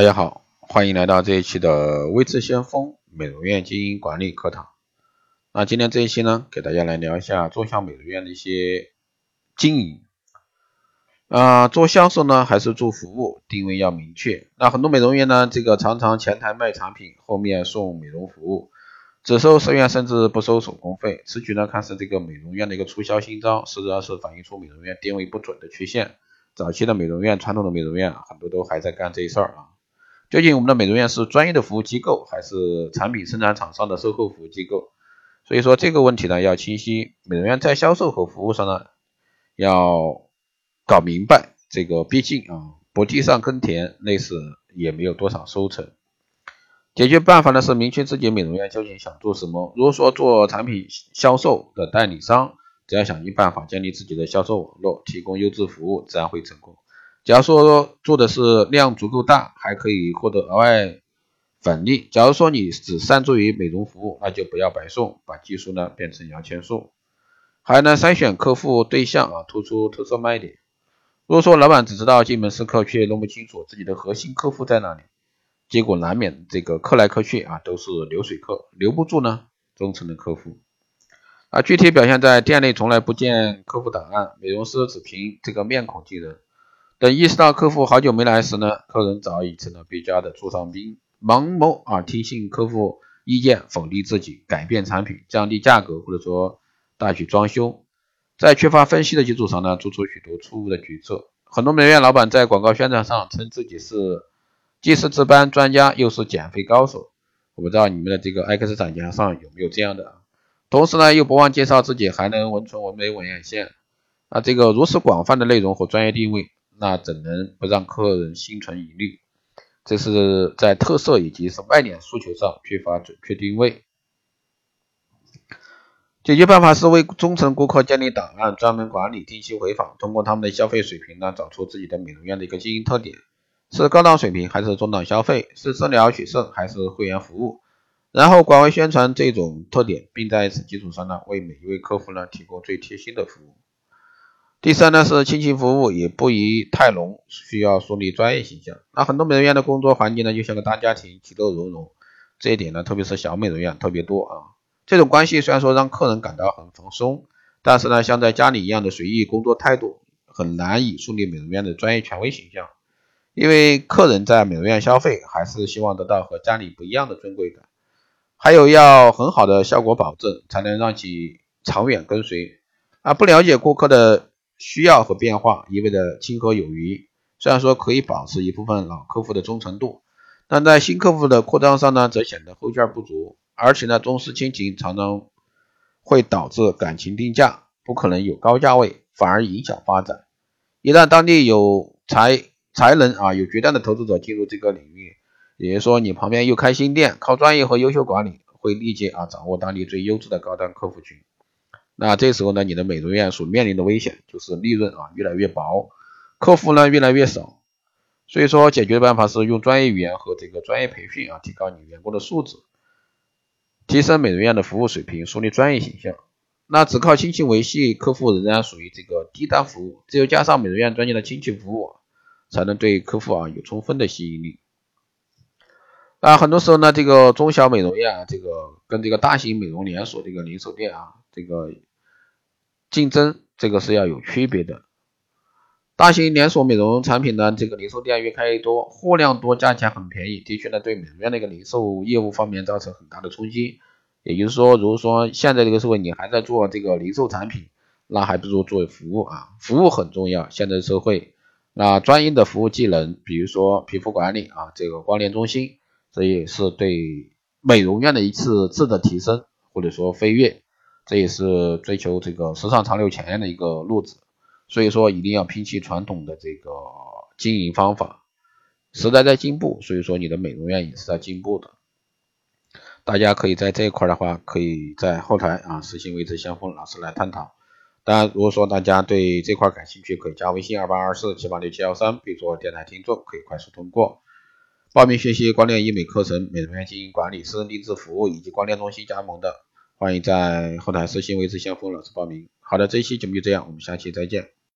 大家好，欢迎来到这一期的微智先锋美容院经营管理课堂。那今天这一期呢，给大家来聊一下中小美容院的一些经营。啊，做销售呢还是做服务，定位要明确。那很多美容院呢，这个常常前台卖产品，后面送美容服务，只收十元甚至不收手工费。此举呢，看似这个美容院的一个促销新招，实际上是反映出美容院定位不准的缺陷。早期的美容院，传统的美容院很多都还在干这事儿啊。究竟我们的美容院是专业的服务机构，还是产品生产厂商的售后服务机构？所以说这个问题呢要清晰。美容院在销售和服务上呢要搞明白。这个毕竟啊，不地上耕田，类似也没有多少收成。解决办法呢是明确自己美容院究竟想做什么。如果说做产品销售的代理商，只要想尽办法建立自己的销售网络，提供优质服务，自然会成功。假如说做的是量足够大，还可以获得额外返利。假如说你只擅注于美容服务，那就不要白送，把技术呢变成摇钱树。还能，筛选客户对象啊，突出特色卖点。如果说老板只知道进门试客，却弄不清楚自己的核心客户在哪里，结果难免这个客来客去啊都是流水客，留不住呢忠诚的客户。啊，具体表现在店内从来不见客户档案，美容师只凭这个面孔记人。等意识到客户好久没来时呢，客人早已成了别家的座上宾，盲目啊听信客户意见，否定自己，改变产品，降低价格，或者说大举装修，在缺乏分析的基础上呢，做出许多错误的决策。很多美容院老板在广告宣传上称自己是既是值班专家，又是减肥高手。我不知道你们的这个 X 展架上有没有这样的，同时呢，又不忘介绍自己还能纹唇、纹眉、纹眼线。啊，这个如此广泛的内容和专业定位。那怎能不让客人心存疑虑？这是在特色以及是卖点诉求上缺乏准确定位。解决办法是为忠诚顾客建立档案，专门管理，定期回访，通过他们的消费水平呢，找出自己的美容院的一个经营特点，是高档水平还是中档消费，是治疗取胜还是会员服务，然后广为宣传这种特点，并在此基础上呢，为每一位客户呢提供最贴心的服务。第三呢是亲情服务，也不宜太浓，需要树立专业形象。那很多美容院的工作环境呢，就像个大家庭，其乐融融。这一点呢，特别是小美容院特别多啊。这种关系虽然说让客人感到很放松，但是呢，像在家里一样的随意工作态度，很难以树立美容院的专业权威形象。因为客人在美容院消费，还是希望得到和家里不一样的尊贵感，还有要很好的效果保证，才能让其长远跟随。啊，不了解顾客的。需要和变化意味着亲和有余，虽然说可以保持一部分老客户的忠诚度，但在新客户的扩张上呢，则显得后劲不足。而且呢，重视亲情常常会导致感情定价，不可能有高价位，反而影响发展。一旦当地有才才能啊，有决断的投资者进入这个领域，也就是说你旁边又开新店，靠专业和优秀管理，会立即啊掌握当地最优质的高端客户群。那这时候呢，你的美容院所面临的危险就是利润啊越来越薄，客户呢越来越少。所以说，解决的办法是用专业语言和这个专业培训啊，提高你员工的素质，提升美容院的服务水平，树立专业形象。那只靠亲情维系客户，仍然属于这个低端服务。只有加上美容院专业的亲情服务，才能对客户啊有充分的吸引力。那，很多时候呢，这个中小美容院啊，这个跟这个大型美容连锁这个零售店啊，这个。竞争这个是要有区别的，大型连锁美容产品呢，这个零售店越开越多，货量多，价钱很便宜，的确呢对美容院的一个零售业务方面造成很大的冲击。也就是说，如果说现在这个社会你还在做这个零售产品，那还不如做服务啊，服务很重要。现在社会，那专业的服务技能，比如说皮肤管理啊，这个光电中心，这也是对美容院的一次质的提升，或者说飞跃。这也是追求这个时尚潮流前沿的一个路子，所以说一定要摒弃传统的这个经营方法。时代在进步，所以说你的美容院也是在进步的。大家可以在这一块的话，可以在后台啊私信位置相锋老师来探讨。当然，如果说大家对这块感兴趣，可以加微信二八二四七八六七幺三，备注电台听众，可以快速通过报名学习光电医美课程、美容院经营管理、私人定制服务以及光电中心加盟的。欢迎在后台私信位置先锋老师报名。好的，这一期节目就这样，我们下期再见。